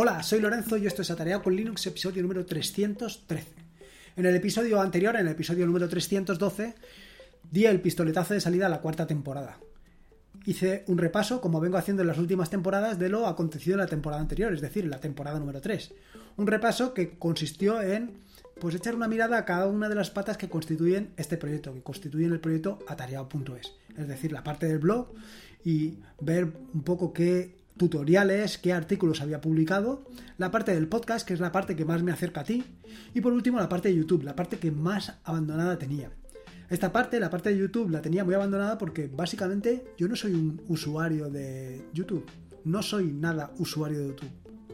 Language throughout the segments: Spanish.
Hola, soy Lorenzo y esto es Atareado con Linux, episodio número 313. En el episodio anterior, en el episodio número 312, di el pistoletazo de salida a la cuarta temporada. Hice un repaso, como vengo haciendo en las últimas temporadas, de lo acontecido en la temporada anterior, es decir, la temporada número 3. Un repaso que consistió en pues echar una mirada a cada una de las patas que constituyen este proyecto, que constituyen el proyecto atareado.es, es decir, la parte del blog y ver un poco qué tutoriales, qué artículos había publicado, la parte del podcast, que es la parte que más me acerca a ti, y por último la parte de YouTube, la parte que más abandonada tenía. Esta parte, la parte de YouTube, la tenía muy abandonada porque básicamente yo no soy un usuario de YouTube, no soy nada usuario de YouTube,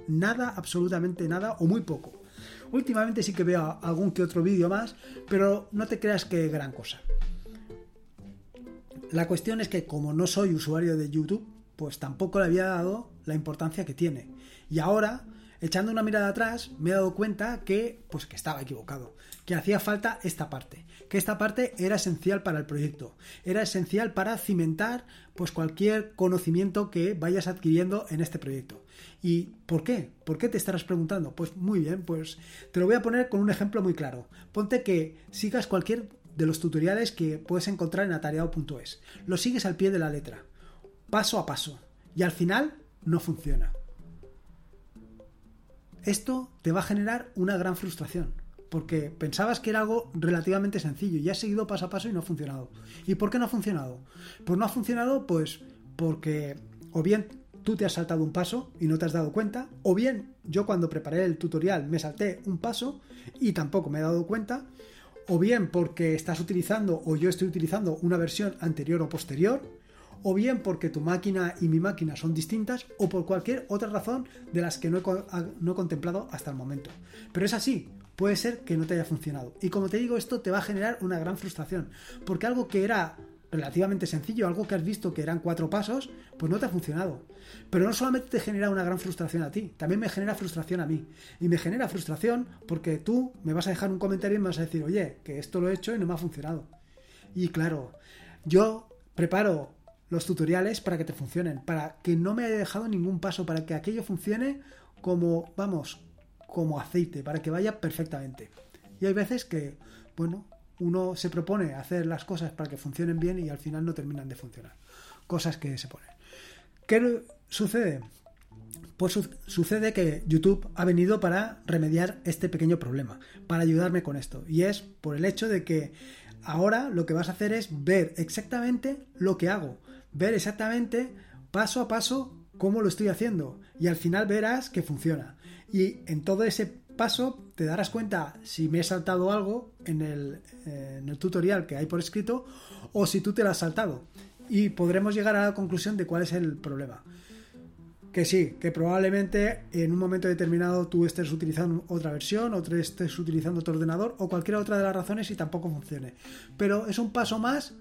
nada, absolutamente nada o muy poco. Últimamente sí que veo algún que otro vídeo más, pero no te creas que gran cosa. La cuestión es que como no soy usuario de YouTube, pues tampoco le había dado la importancia que tiene. Y ahora, echando una mirada atrás, me he dado cuenta que, pues que estaba equivocado, que hacía falta esta parte, que esta parte era esencial para el proyecto, era esencial para cimentar pues cualquier conocimiento que vayas adquiriendo en este proyecto. ¿Y por qué? ¿Por qué te estarás preguntando? Pues muy bien, pues te lo voy a poner con un ejemplo muy claro. Ponte que sigas cualquier de los tutoriales que puedes encontrar en atareado.es. Lo sigues al pie de la letra paso a paso y al final no funciona. Esto te va a generar una gran frustración, porque pensabas que era algo relativamente sencillo y has seguido paso a paso y no ha funcionado. ¿Y por qué no ha funcionado? Pues no ha funcionado pues porque o bien tú te has saltado un paso y no te has dado cuenta, o bien yo cuando preparé el tutorial me salté un paso y tampoco me he dado cuenta, o bien porque estás utilizando o yo estoy utilizando una versión anterior o posterior, o bien porque tu máquina y mi máquina son distintas, o por cualquier otra razón de las que no he, contemplado hasta el momento. Pero es así, puede ser que no te haya funcionado. Y como te digo, esto te va a generar una gran frustración, porque algo que era relativamente sencillo, algo que has visto que eran cuatro pasos, pues no te ha funcionado. Pero no solamente te genera una gran frustración a ti, también me genera frustración a mí. Y me genera frustración porque tú me vas a dejar un comentario y me vas a decir, oye, que esto lo he hecho y no me ha funcionado. Y claro, yo preparo los tutoriales para que te funcionen, para que no me haya dejado ningún paso, para que aquello funcione como, vamos, como aceite, para que vaya perfectamente. Y hay veces que, bueno, uno se propone hacer las cosas para que funcionen bien y al final no terminan de funcionar. Cosas que se ponen. ¿Qué sucede? Pues sucede que YouTube ha venido para remediar este pequeño problema, para ayudarme con esto. Y es por el hecho de que ahora lo que vas a hacer es ver exactamente lo que hago ver exactamente paso a paso cómo lo estoy haciendo y al final verás que funciona. Y en todo ese paso te darás cuenta si me he saltado algo en el, el tutorial que hay por escrito o si tú te lo has saltado. Y podremos llegar a la conclusión de cuál es el problema. Que sí, que probablemente en un momento determinado tú estés utilizando otra versión, o estés utilizando otro ordenador, o cualquier otra de las razones y tampoco funcione. Pero es un paso más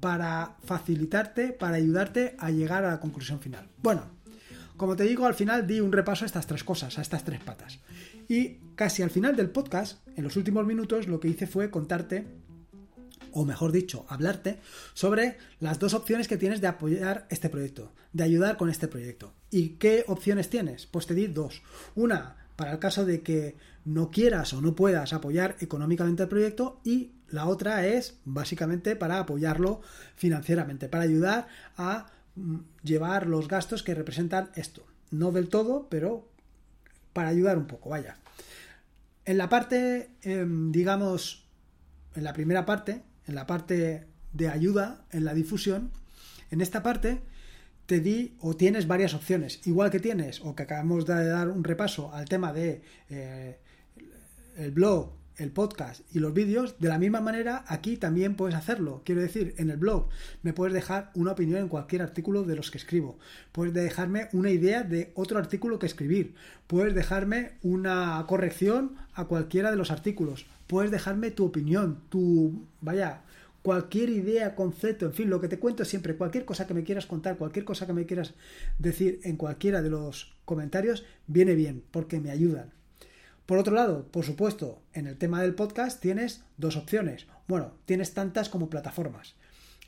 para facilitarte, para ayudarte a llegar a la conclusión final. Bueno, como te digo, al final di un repaso a estas tres cosas, a estas tres patas. Y casi al final del podcast, en los últimos minutos, lo que hice fue contarte, o mejor dicho, hablarte sobre las dos opciones que tienes de apoyar este proyecto, de ayudar con este proyecto. ¿Y qué opciones tienes? Pues te di dos. Una, para el caso de que no quieras o no puedas apoyar económicamente el proyecto y la otra es básicamente para apoyarlo financieramente, para ayudar a mm, llevar los gastos que representan esto. No del todo, pero para ayudar un poco, vaya. En la parte, em, digamos, en la primera parte, en la parte de ayuda, en la difusión, en esta parte te di o tienes varias opciones. Igual que tienes, o que acabamos de dar un repaso al tema de eh, el blog el podcast y los vídeos, de la misma manera aquí también puedes hacerlo. Quiero decir, en el blog me puedes dejar una opinión en cualquier artículo de los que escribo. Puedes dejarme una idea de otro artículo que escribir. Puedes dejarme una corrección a cualquiera de los artículos. Puedes dejarme tu opinión, tu... vaya, cualquier idea, concepto, en fin, lo que te cuento siempre, cualquier cosa que me quieras contar, cualquier cosa que me quieras decir en cualquiera de los comentarios, viene bien, porque me ayudan. Por otro lado, por supuesto, en el tema del podcast tienes dos opciones. Bueno, tienes tantas como plataformas.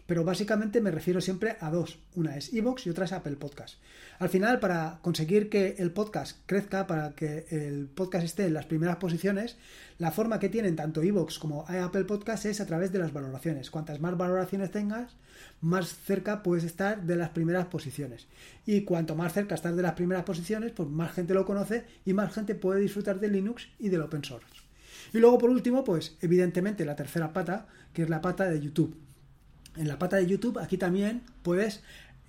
Pero básicamente me refiero siempre a dos. Una es Evox y otra es Apple Podcast. Al final, para conseguir que el podcast crezca, para que el podcast esté en las primeras posiciones, la forma que tienen tanto Evox como Apple Podcast es a través de las valoraciones. Cuantas más valoraciones tengas, más cerca puedes estar de las primeras posiciones. Y cuanto más cerca estás de las primeras posiciones, pues más gente lo conoce y más gente puede disfrutar de Linux y del open source. Y luego, por último, pues evidentemente la tercera pata, que es la pata de YouTube en la pata de YouTube, aquí también puedes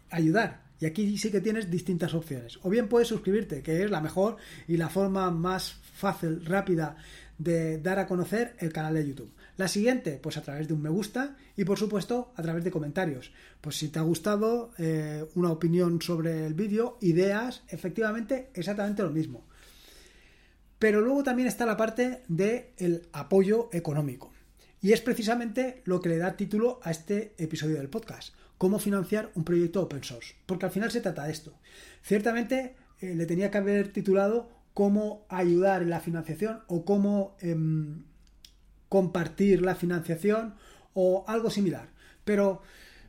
ayudar. Y aquí sí que tienes distintas opciones. O bien puedes suscribirte, que es la mejor y la forma más fácil, rápida de dar a conocer el canal de YouTube. La siguiente, pues a través de un me gusta y por supuesto a través de comentarios. Pues si te ha gustado eh, una opinión sobre el vídeo, ideas, efectivamente exactamente lo mismo. Pero luego también está la parte del apoyo económico. Y es precisamente lo que le da título a este episodio del podcast, cómo financiar un proyecto open source, porque al final se trata de esto. Ciertamente eh, le tenía que haber titulado cómo ayudar en la financiación o cómo em, compartir la financiación o algo similar. Pero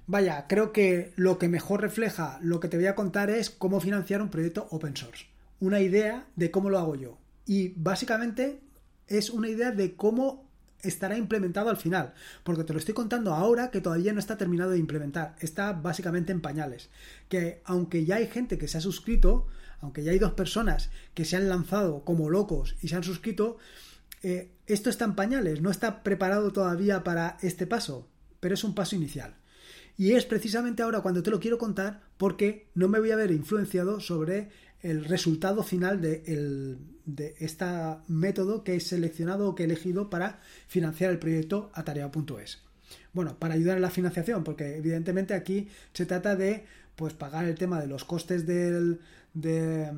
vaya, creo que lo que mejor refleja lo que te voy a contar es cómo financiar un proyecto open source. Una idea de cómo lo hago yo. Y básicamente es una idea de cómo estará implementado al final, porque te lo estoy contando ahora que todavía no está terminado de implementar, está básicamente en pañales, que aunque ya hay gente que se ha suscrito, aunque ya hay dos personas que se han lanzado como locos y se han suscrito, eh, esto está en pañales, no está preparado todavía para este paso, pero es un paso inicial. Y es precisamente ahora cuando te lo quiero contar porque no me voy a ver influenciado sobre el resultado final de, este método que he seleccionado o que he elegido para financiar el proyecto Atarea.es. Bueno, para ayudar en la financiación, porque evidentemente aquí se trata de pues pagar el tema de los costes del, de,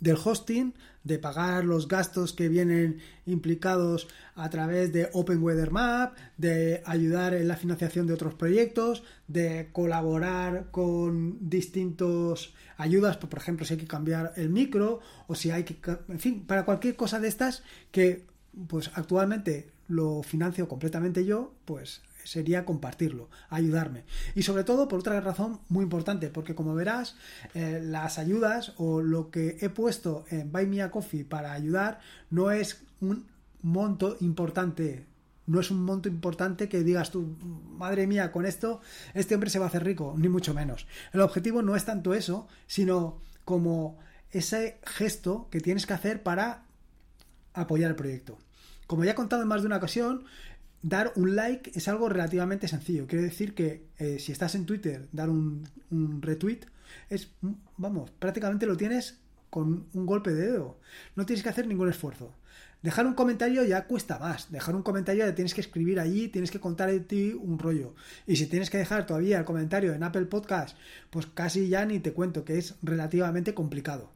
del hosting, de pagar los gastos que vienen implicados a través de Open Weather Map, de ayudar en la financiación de otros proyectos, de colaborar con distintos ayudas, por ejemplo, si hay que cambiar el micro o si hay que, en fin, para cualquier cosa de estas que pues actualmente lo financio completamente yo, pues sería compartirlo, ayudarme. Y sobre todo por otra razón muy importante, porque como verás, eh, las ayudas o lo que he puesto en Buy Me a Coffee para ayudar no es un monto importante. No es un monto importante que digas tú, madre mía, con esto este hombre se va a hacer rico, ni mucho menos. El objetivo no es tanto eso, sino como ese gesto que tienes que hacer para apoyar el proyecto. Como ya he contado en más de una ocasión, dar un like es algo relativamente sencillo. Quiere decir que eh, si estás en Twitter, dar un, retweet es, vamos, prácticamente lo tienes con un golpe de dedo. No tienes que hacer ningún esfuerzo. Dejar un comentario ya cuesta más. Dejar un comentario ya tienes que escribir allí, tienes que contar de ti un rollo. Y si tienes que dejar todavía el comentario en Apple Podcast, pues casi ya ni te cuento que es relativamente complicado.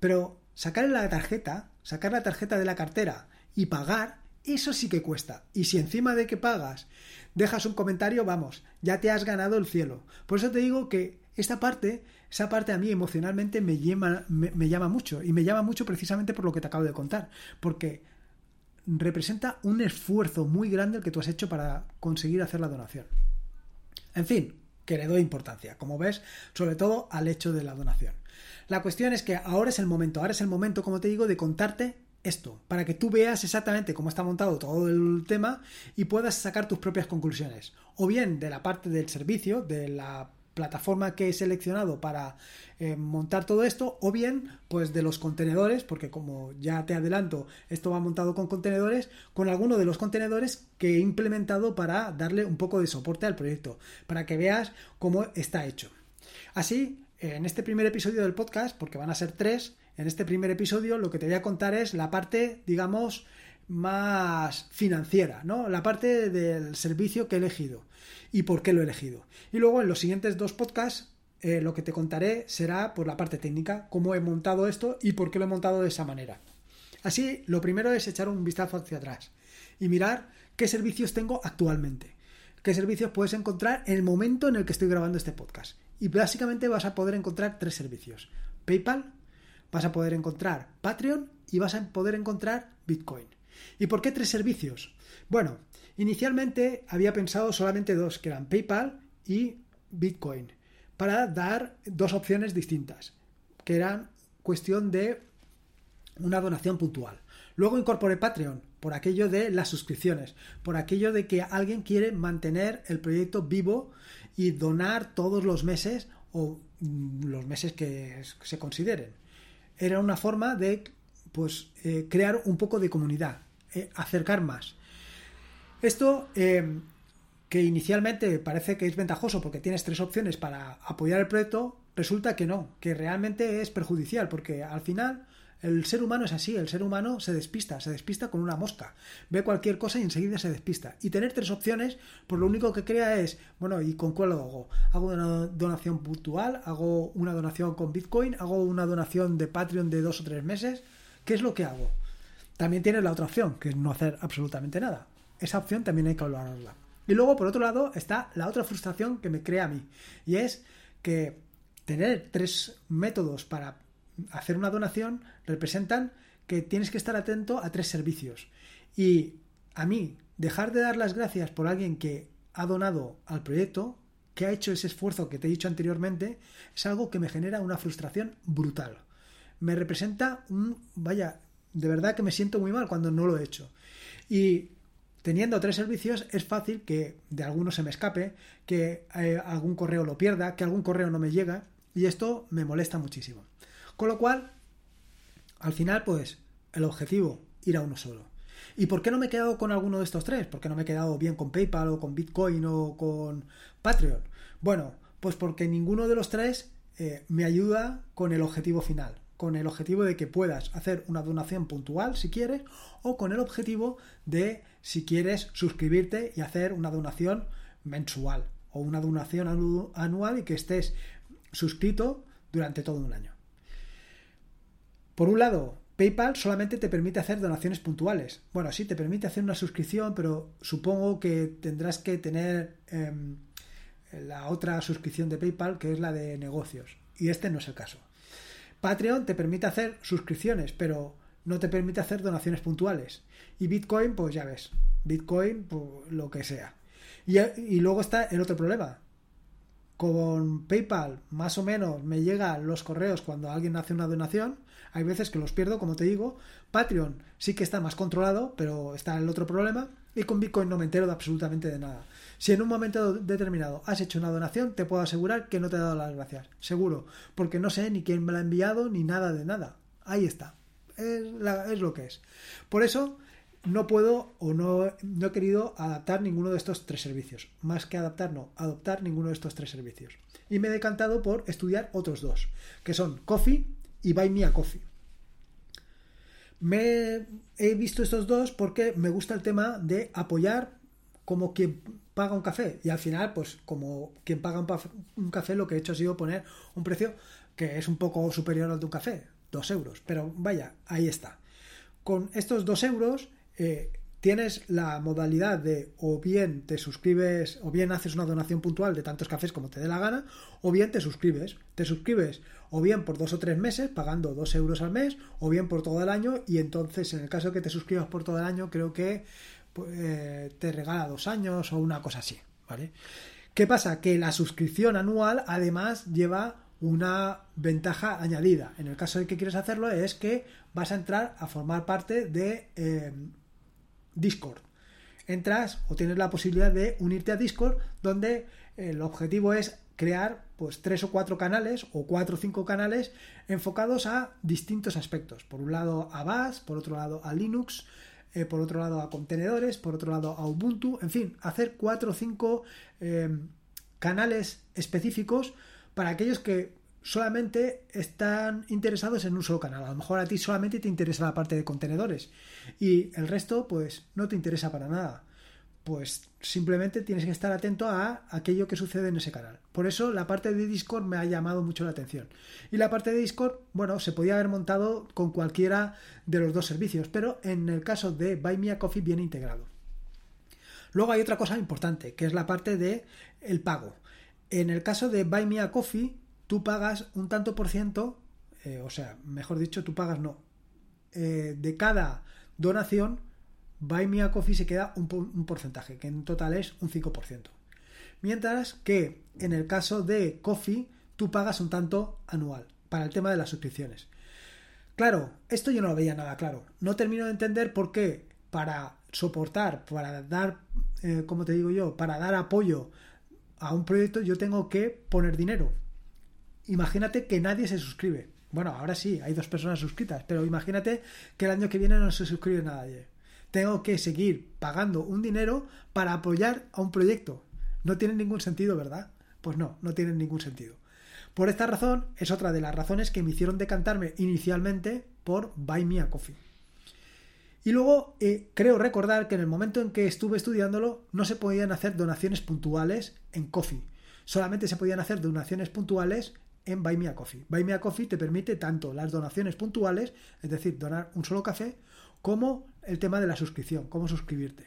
Pero sacar la tarjeta, sacar la tarjeta de la cartera y pagar eso sí que cuesta. Y si encima de que pagas dejas un comentario, vamos, ya te has ganado el cielo. Por eso te digo que esta parte, esa parte a mí emocionalmente me llama, me, llama mucho. Y me llama mucho precisamente por lo que te acabo de contar. Porque representa un esfuerzo muy grande el que tú has hecho para conseguir hacer la donación. En fin, que le doy importancia, como ves, sobre todo al hecho de la donación. La cuestión es que ahora es el momento, ahora es el momento, como te digo, de contarte esto, para que tú veas exactamente cómo está montado todo el tema y puedas sacar tus propias conclusiones. O bien de la parte del servicio, de la plataforma que he seleccionado para eh, montar todo esto, o bien pues de los contenedores, porque como ya te adelanto, esto va montado con contenedores, con alguno de los contenedores que he implementado para darle un poco de soporte al proyecto, para que veas cómo está hecho. Así, en este primer episodio del podcast, porque van a ser tres, en este primer episodio lo que te voy a contar es la parte, digamos, más financiera, ¿no? La parte del servicio que he elegido y por qué lo he elegido. Y luego en los siguientes dos podcasts eh, lo que te contaré será por la parte técnica, cómo he montado esto y por qué lo he montado de esa manera. Así, lo primero es echar un vistazo hacia atrás y mirar qué servicios tengo actualmente. Qué servicios puedes encontrar en el momento en el que estoy grabando este podcast. Y básicamente vas a poder encontrar tres servicios. PayPal, vas a poder encontrar Patreon y vas a poder encontrar Bitcoin. ¿Y por qué tres servicios? Bueno, Inicialmente había pensado solamente dos, que eran PayPal y Bitcoin, para dar dos opciones distintas, que eran cuestión de una donación puntual. Luego incorporé Patreon por aquello de las suscripciones, por aquello de que alguien quiere mantener el proyecto vivo y donar todos los meses o mm, los meses que se consideren. Era una forma de pues eh, crear un poco de comunidad, eh, acercar más. Esto eh, que inicialmente parece que es ventajoso porque tienes tres opciones para apoyar el proyecto, resulta que no, que realmente es perjudicial porque al final el ser humano es así, el ser humano se despista, se despista con una mosca. Ve cualquier cosa y enseguida se despista. Y tener tres opciones, pues lo único que crea es, bueno, ¿y con cuál lo hago? ¿Hago una donación puntual? ¿Hago una donación con Bitcoin? ¿Hago una donación de Patreon de dos o tres meses? ¿Qué es lo que hago? También tienes la otra opción, que es no hacer absolutamente nada. Esa opción también hay que valorarla. Y luego, por otro lado, está la otra frustración que me crea a mí. Y es que tener tres métodos para hacer una donación representan que tienes que estar atento a tres servicios. Y a mí, dejar de dar las gracias por alguien que ha donado al proyecto, que ha hecho ese esfuerzo que te he dicho anteriormente, es algo que me genera una frustración brutal. Me representa un, vaya, de verdad que me siento muy mal cuando no lo he hecho. Y teniendo tres servicios es fácil que de alguno se me escape, que eh, algún correo lo pierda, que algún correo no me llega y esto me molesta muchísimo. Con lo cual, al final, pues, el objetivo, ir a uno solo. ¿Y por qué no me he quedado con alguno de estos tres? ¿Por qué no me he quedado bien con PayPal o con Bitcoin o con Patreon? Bueno, pues porque ninguno de los tres eh, me ayuda con el objetivo final, con el objetivo de que puedas hacer una donación puntual si quieres o con el objetivo de si quieres suscribirte y hacer una donación mensual o una donación anual y que estés suscrito durante todo un año. Por un lado, PayPal solamente te permite hacer donaciones puntuales. Bueno, sí, te permite hacer una suscripción, pero supongo que tendrás que tener em, la otra suscripción de PayPal, que es la de negocios. Y este no es el caso. Patreon te permite hacer suscripciones, pero no te permite hacer donaciones puntuales. Y Bitcoin, pues ya ves, Bitcoin, pues, lo que sea. Y, y luego está el otro problema. Con PayPal, más o menos, me llegan los correos cuando alguien hace una donación, hay veces que los pierdo, como te digo. Patreon sí que está más controlado, pero está el otro problema. Y con Bitcoin no me entero de absolutamente de nada. Si en un momento determinado has hecho una donación, te puedo asegurar que no te he dado las gracias. Seguro. Porque no sé ni quién me la ha enviado ni nada de nada. Ahí está. Es, es lo que es. Por eso no puedo o no, no he querido adaptar ninguno de estos tres servicios. Más que adaptar, no, adoptar ninguno de estos tres servicios. Y me he decantado por estudiar otros dos, que son Coffee y Buy Me a Coffee. Me he visto estos dos porque me gusta el tema de apoyar como quien paga un café y al final pues como quien paga un, café lo que he hecho ha sido poner un precio que es un poco superior al de un café, dos euros, pero vaya, ahí está. Con estos dos euros eh, tienes la modalidad de o bien te suscribes o bien haces una donación puntual de tantos cafés como te dé la gana o bien te suscribes. Te suscribes o bien por dos o tres meses pagando dos euros al mes o bien por todo el año y entonces en el caso de que te suscribas por todo el año creo que pues, eh, te regala dos años o una cosa así. ¿vale? ¿Qué pasa? Que la suscripción anual además lleva una ventaja añadida. En el caso de que quieres hacerlo es que vas a entrar a formar parte de eh, Discord. Entras o tienes la posibilidad de unirte a Discord donde el objetivo es crear pues tres o cuatro canales o cuatro o cinco canales enfocados a distintos aspectos. Por un lado a Bash, por otro lado a Linux, eh, por otro lado a contenedores, por otro lado a Ubuntu, en fin, hacer cuatro o cinco eh, canales específicos para aquellos que solamente están interesados en un solo canal. A lo mejor a ti solamente te interesa la parte de contenedores y el resto pues no te interesa para nada. Pues simplemente tienes que estar atento a aquello que sucede en ese canal. Por eso la parte de Discord me ha llamado mucho la atención. Y la parte de Discord, bueno, se podía haber montado con cualquiera de los dos servicios, pero en el caso de Buy Me a Coffee viene integrado. Luego hay otra cosa importante, que es la parte de el pago. En el caso de Buy Me a Coffee, tú pagas un tanto por ciento, eh, o sea, mejor dicho, tú pagas no. Eh, de cada donación, Buy Me a Coffee se queda un, porcentaje, que en total es un 5%. Mientras que en el caso de Coffee, tú pagas un tanto anual para el tema de las suscripciones. Claro, esto yo no lo veía nada claro. No termino de entender por qué para soportar, para dar, eh, como te digo yo, para dar apoyo a un proyecto yo tengo que poner dinero. Imagínate que nadie se suscribe. Bueno, ahora sí, hay dos personas suscritas, pero imagínate que el año que viene no se suscribe nadie. Tengo que seguir pagando un dinero para apoyar a un proyecto. No tiene ningún sentido, ¿verdad? Pues no, no tiene ningún sentido. Por esta razón, es otra de las razones que me hicieron decantarme inicialmente por Buy Me a Coffee. Y luego eh, creo recordar que en el momento en que estuve estudiándolo no se podían hacer donaciones puntuales en Coffee. Solamente se podían hacer donaciones puntuales en Buy Me a Coffee. Buy Me a Coffee te permite tanto las donaciones puntuales, es decir, donar un solo café, como el tema de la suscripción, cómo suscribirte.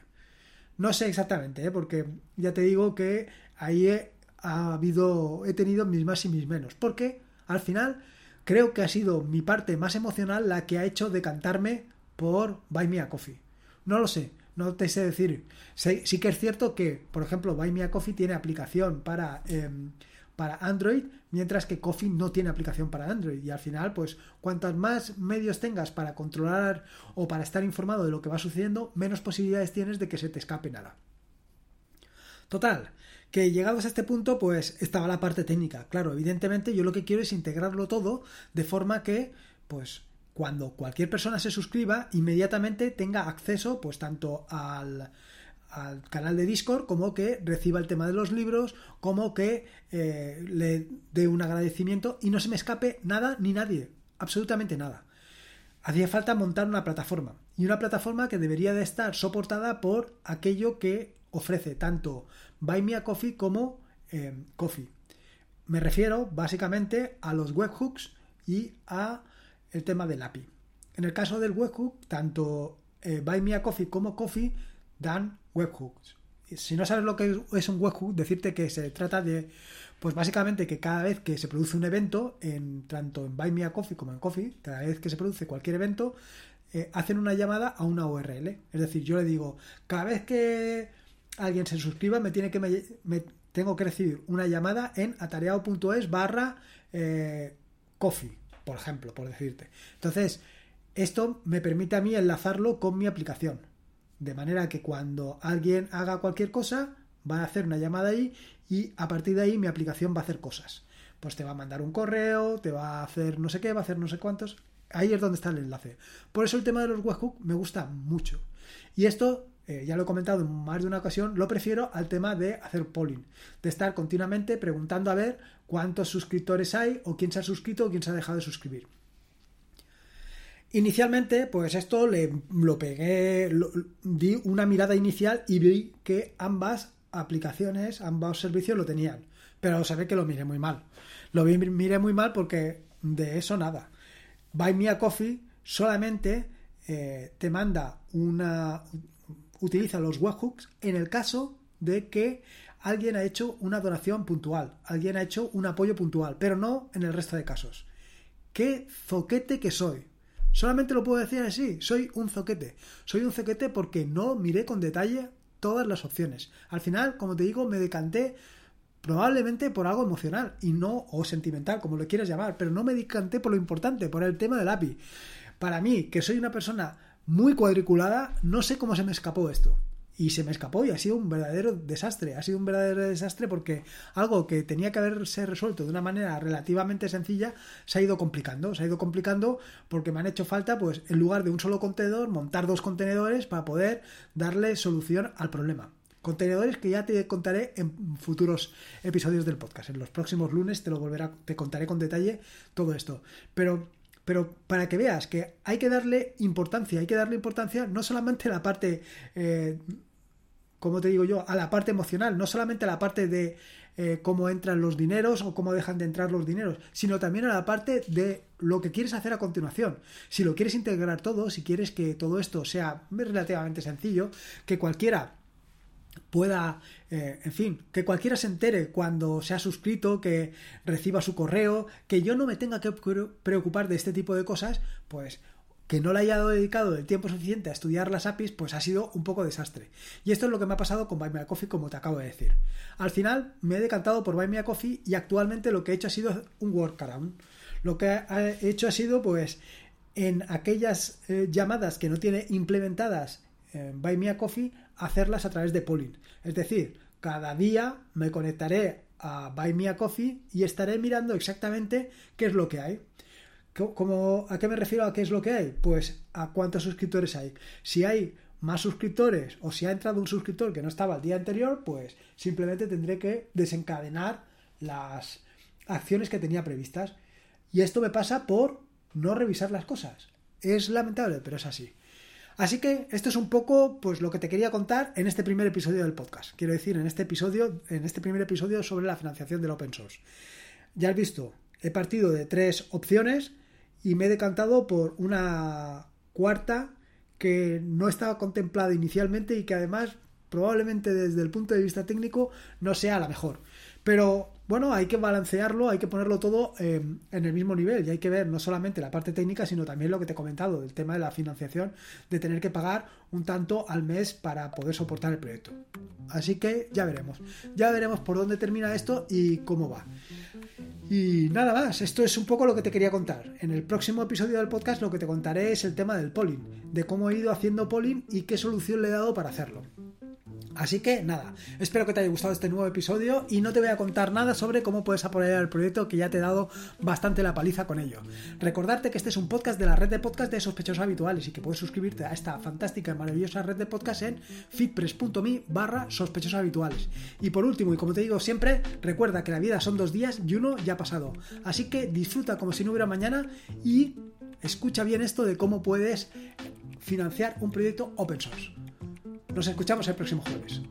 No sé exactamente, ¿eh? porque ya te digo que ahí he ha habido, he tenido mis más y mis menos, porque al final creo que ha sido mi parte más emocional la que ha hecho decantarme por Buy Me a Coffee. No lo sé, no te sé decir. Sí, que es cierto que, por ejemplo, Buy Me a Coffee tiene aplicación para, em, para Android, mientras que Coffee no tiene aplicación para Android. Y al final, pues, cuantos más medios tengas para controlar o para estar informado de lo que va sucediendo, menos posibilidades tienes de que se te escape nada. Total, que llegados a este punto, pues estaba la parte técnica. Claro, evidentemente yo lo que quiero es integrarlo todo de forma que, pues, cuando cualquier persona se suscriba, inmediatamente tenga acceso, pues, tanto al, al canal de Discord como que reciba el tema de los libros, como que eh, le dé un agradecimiento y no se me escape nada ni nadie, absolutamente nada. Hacía falta montar una plataforma y una plataforma que debería de estar soportada por aquello que ofrece tanto Buy Me a Coffee como eh, Coffee. Me refiero básicamente a los webhooks y a el tema del API. En el caso del webhook, tanto eh, Buy Me a Coffee como Coffee dan webhooks. Si no sabes lo que es un webhook, decirte que se trata de, pues básicamente que cada vez que se produce un evento, en, tanto en Buy Me a Coffee como en Coffee, cada vez que se produce cualquier evento, eh, hacen una llamada a una URL. Es decir, yo le digo, cada vez que alguien se suscriba, me tiene que me, tengo que recibir una llamada en atareado.es barra eh, coffee, por ejemplo, por decirte. Entonces, esto me permite a mí enlazarlo con mi aplicación. De manera que cuando alguien haga cualquier cosa, va a hacer una llamada ahí y a partir de ahí mi aplicación va a hacer cosas. Pues te va a mandar un correo, te va a hacer no sé qué, va a hacer no sé cuántos. Ahí es donde está el enlace. Por eso el tema de los webhooks me gusta mucho. Y esto eh, ya lo he comentado en más de una ocasión, lo prefiero al tema de hacer polling, de estar continuamente preguntando a ver cuántos suscriptores hay o quién se ha suscrito o quién se ha dejado de suscribir. Inicialmente, pues esto le, lo pegué, di una mirada inicial y vi que ambas aplicaciones, ambos servicios lo tenían. Pero sabé que lo miré muy mal. Lo miré muy mal porque de eso nada. Buy Me a Coffee solamente eh, te manda una, utiliza los webhooks en el caso de que alguien ha hecho una donación puntual, alguien ha hecho un apoyo puntual, pero no en el resto de casos. ¡Qué zoquete que soy! Solamente lo puedo decir así, soy un zoquete. Soy un zoquete porque no miré con detalle todas las opciones. Al final, como te digo, me decanté probablemente por algo emocional y no o sentimental, como lo quieras llamar, pero no me decanté por lo importante, por el tema del API. Para mí, que soy una persona muy cuadriculada. No sé cómo se me escapó esto. Y se me escapó y ha sido un verdadero desastre. Ha sido un verdadero desastre porque algo que tenía que haberse resuelto de una manera relativamente sencilla se ha ido complicando. Se ha ido complicando porque me han hecho falta, pues, en lugar de un solo contenedor, montar dos contenedores para poder darle solución al problema. Contenedores que ya te contaré en futuros episodios del podcast. En los próximos lunes te lo volverá, te contaré con detalle todo esto. Pero pero para que veas que hay que darle importancia, hay que darle importancia no solamente a la parte, eh, como te digo yo, a la parte emocional, no solamente a la parte de eh, cómo entran los dineros o cómo dejan de entrar los dineros, sino también a la parte de lo que quieres hacer a continuación. Si lo quieres integrar todo, si quieres que todo esto sea relativamente sencillo, que cualquiera pueda, eh, en fin, que cualquiera se entere cuando se ha suscrito, que reciba su correo, que yo no me tenga que preocupar de este tipo de cosas, pues que no le haya dedicado el tiempo suficiente a estudiar las APIs, pues ha sido un poco desastre. Y esto es lo que me ha pasado con Buy como te acabo de decir. Al final me he decantado por Buy y actualmente lo que he hecho ha sido un workaround. Lo que he hecho ha sido, pues, en aquellas eh, llamadas que no tiene implementadas Coffee, hacerlas a través de polling. Es decir, cada día me conectaré a Buy Me a Coffee y estaré mirando exactamente qué es lo que hay. ¿A qué me refiero a qué es lo que hay? Pues a cuántos suscriptores hay. Si hay más suscriptores o si ha entrado un suscriptor que no estaba el día anterior, pues simplemente tendré que desencadenar las acciones que tenía previstas. Y esto me pasa por no revisar las cosas. Es lamentable, pero es así. Así que esto es un poco pues lo que te quería contar en este primer episodio del podcast. Quiero decir, en este episodio, en este primer episodio sobre la financiación del open source. Ya has visto, he partido de tres opciones y me he decantado por una cuarta que no estaba contemplada inicialmente y que además probablemente desde el punto de vista técnico no sea la mejor. Pero bueno, hay que balancearlo, hay que ponerlo todo eh, en el mismo nivel y hay que ver no solamente la parte técnica, sino también lo que te he comentado, el tema de la financiación, de tener que pagar un tanto al mes para poder soportar el proyecto. Así que ya veremos, ya veremos por dónde termina esto y cómo va. Y nada más, esto es un poco lo que te quería contar. En el próximo episodio del podcast lo que te contaré es el tema del polling, de cómo he ido haciendo polling y qué solución le he dado para hacerlo. Así que nada, espero que te haya gustado este nuevo episodio y no te voy a contar nada sobre cómo puedes apoyar el proyecto que ya te he dado bastante la paliza con ello. Recordarte que este es un podcast de la red de podcast de sospechosos habituales y que puedes suscribirte a esta fantástica y maravillosa red de podcast en fitpress.me barra sospechosos habituales. Y por último, y como te digo siempre, recuerda que la vida son dos días y uno ya ha pasado. Así que disfruta como si no hubiera mañana y escucha bien esto de cómo puedes financiar un proyecto open source. Nos escuchamos el próximo jueves.